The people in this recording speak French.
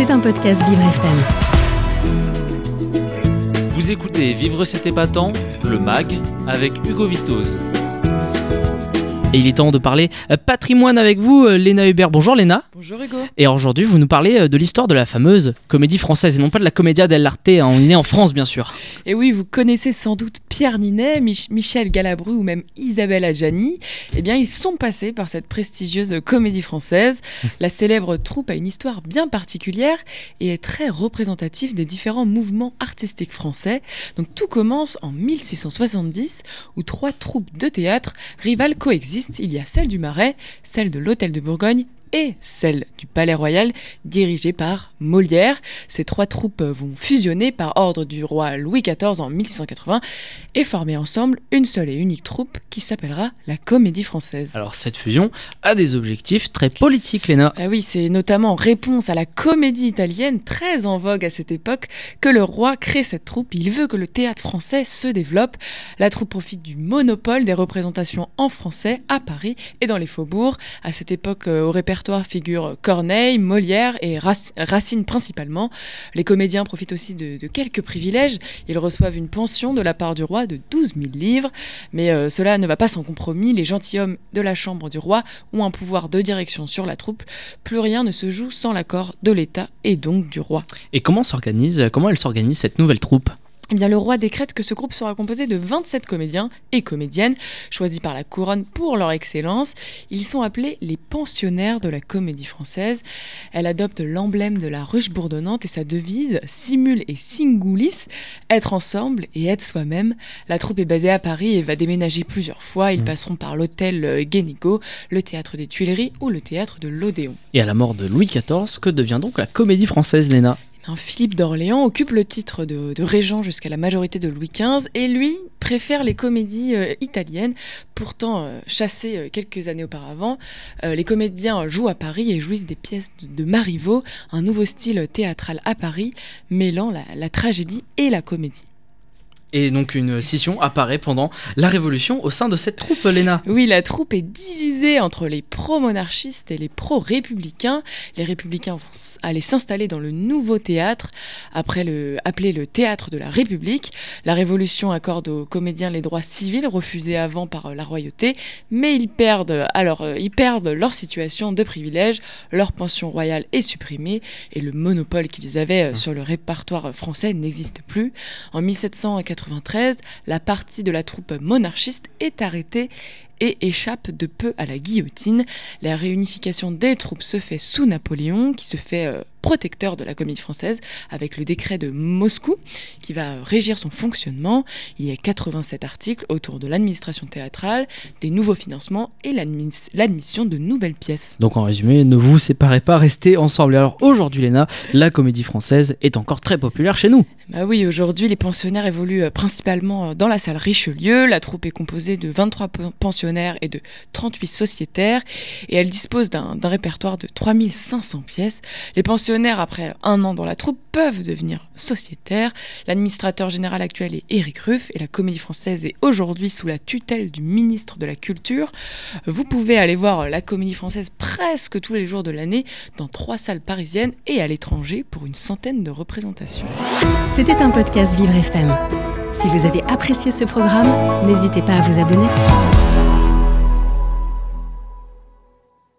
C'est un podcast Vivre FM. Vous écoutez Vivre cet épatant, le MAG, avec Hugo Vitoz. Et il est temps de parler euh, patrimoine avec vous, euh, Léna Hubert. Bonjour Léna. Bonjour Hugo. Et aujourd'hui, vous nous parlez euh, de l'histoire de la fameuse comédie française, et non pas de la Commedia dell'arte, hein, on est né en France bien sûr. Et oui, vous connaissez sans doute Pierre Ninet, Mich- Michel Galabru ou même Isabelle Adjani. Eh bien, ils sont passés par cette prestigieuse comédie française. La célèbre troupe a une histoire bien particulière et est très représentative des différents mouvements artistiques français. Donc tout commence en 1670 où trois troupes de théâtre rivales coexistent. Il y a celle du Marais, celle de l'Hôtel de Bourgogne et celle du Palais Royal, dirigée par Molière. Ces trois troupes vont fusionner par ordre du roi Louis XIV en 1680 et former ensemble une seule et unique troupe qui s'appellera la Comédie Française. Alors cette fusion a des objectifs très politiques, Léna. Ah oui, c'est notamment en réponse à la comédie italienne très en vogue à cette époque que le roi crée cette troupe. Il veut que le théâtre français se développe. La troupe profite du monopole des représentations en français à Paris et dans les faubourgs. À cette époque, euh, au répertoire figurent Corneille, Molière et Rac- Racine principalement. Les comédiens profitent aussi de, de quelques privilèges. Ils reçoivent une pension de la part du roi de 12 000 livres. Mais euh, cela ne va pas sans compromis. Les gentilshommes de la chambre du roi ont un pouvoir de direction sur la troupe. Plus rien ne se joue sans l'accord de l'État et donc du roi. Et comment s'organise, comment elle s'organise cette nouvelle troupe? Eh bien, le roi décrète que ce groupe sera composé de 27 comédiens et comédiennes, choisis par la couronne pour leur excellence. Ils sont appelés les pensionnaires de la comédie française. Elle adopte l'emblème de la ruche bourdonnante et sa devise Simul et Singulis, être ensemble et être soi-même. La troupe est basée à Paris et va déménager plusieurs fois. Ils Mm. passeront par l'hôtel euh, Guénigo, le théâtre des Tuileries ou le théâtre de l'Odéon. Et à la mort de Louis XIV, que devient donc la comédie française, Léna? Philippe d'Orléans occupe le titre de, régent jusqu'à la majorité de Louis XV et lui préfère les comédies euh, italiennes, pourtant euh, chassées euh, quelques années auparavant. Les comédiens jouent à Paris et jouissent des pièces de, Marivaux, un nouveau style théâtral à Paris, mêlant la, la tragédie et la comédie. Et donc une scission apparaît pendant la Révolution au sein de cette troupe, Léna. Oui, la troupe est divisée entre les pro-monarchistes et les pro-républicains. Les républicains vont aller s'installer dans le nouveau théâtre, après le, appelé le théâtre de la République. La Révolution accorde aux comédiens les droits civils refusés avant par la royauté, mais ils perdent, alors, euh, ils perdent leur situation de privilège, leur pension royale est supprimée et le monopole qu'ils avaient euh, sur le répertoire français n'existe plus. En 1793, la partie de la troupe monarchiste est arrêtée et échappe de peu à la guillotine. La réunification des troupes se fait sous Napoléon, qui se fait euh, protecteur de la comédie française, avec le décret de Moscou, qui va régir son fonctionnement. Il y a 87 articles autour de l'administration théâtrale, des nouveaux financements et l'admis- l'admission de nouvelles pièces. Donc en résumé, ne vous séparez pas, restez ensemble. Alors aujourd'hui, Léna, la comédie française est encore très populaire chez nous. Bah oui, aujourd'hui, les pensionnaires évoluent euh, principalement euh, dans la salle Richelieu. La troupe est composée de 23 pen- pensionnaires et de 38 sociétaires et elle dispose d'un répertoire de 3500 pièces. Les pensionnaires, après un an dans la troupe, peuvent devenir sociétaires. L'administrateur général actuel est Éric Ruff et la comédie française est aujourd'hui sous la tutelle du ministre de la Culture. Vous pouvez aller voir la comédie française presque tous les jours de l'année dans trois salles parisiennes et à l'étranger pour une centaine de représentations. C'était un podcast Vivre FM. Si vous avez apprécié ce programme, n'hésitez pas à vous abonner.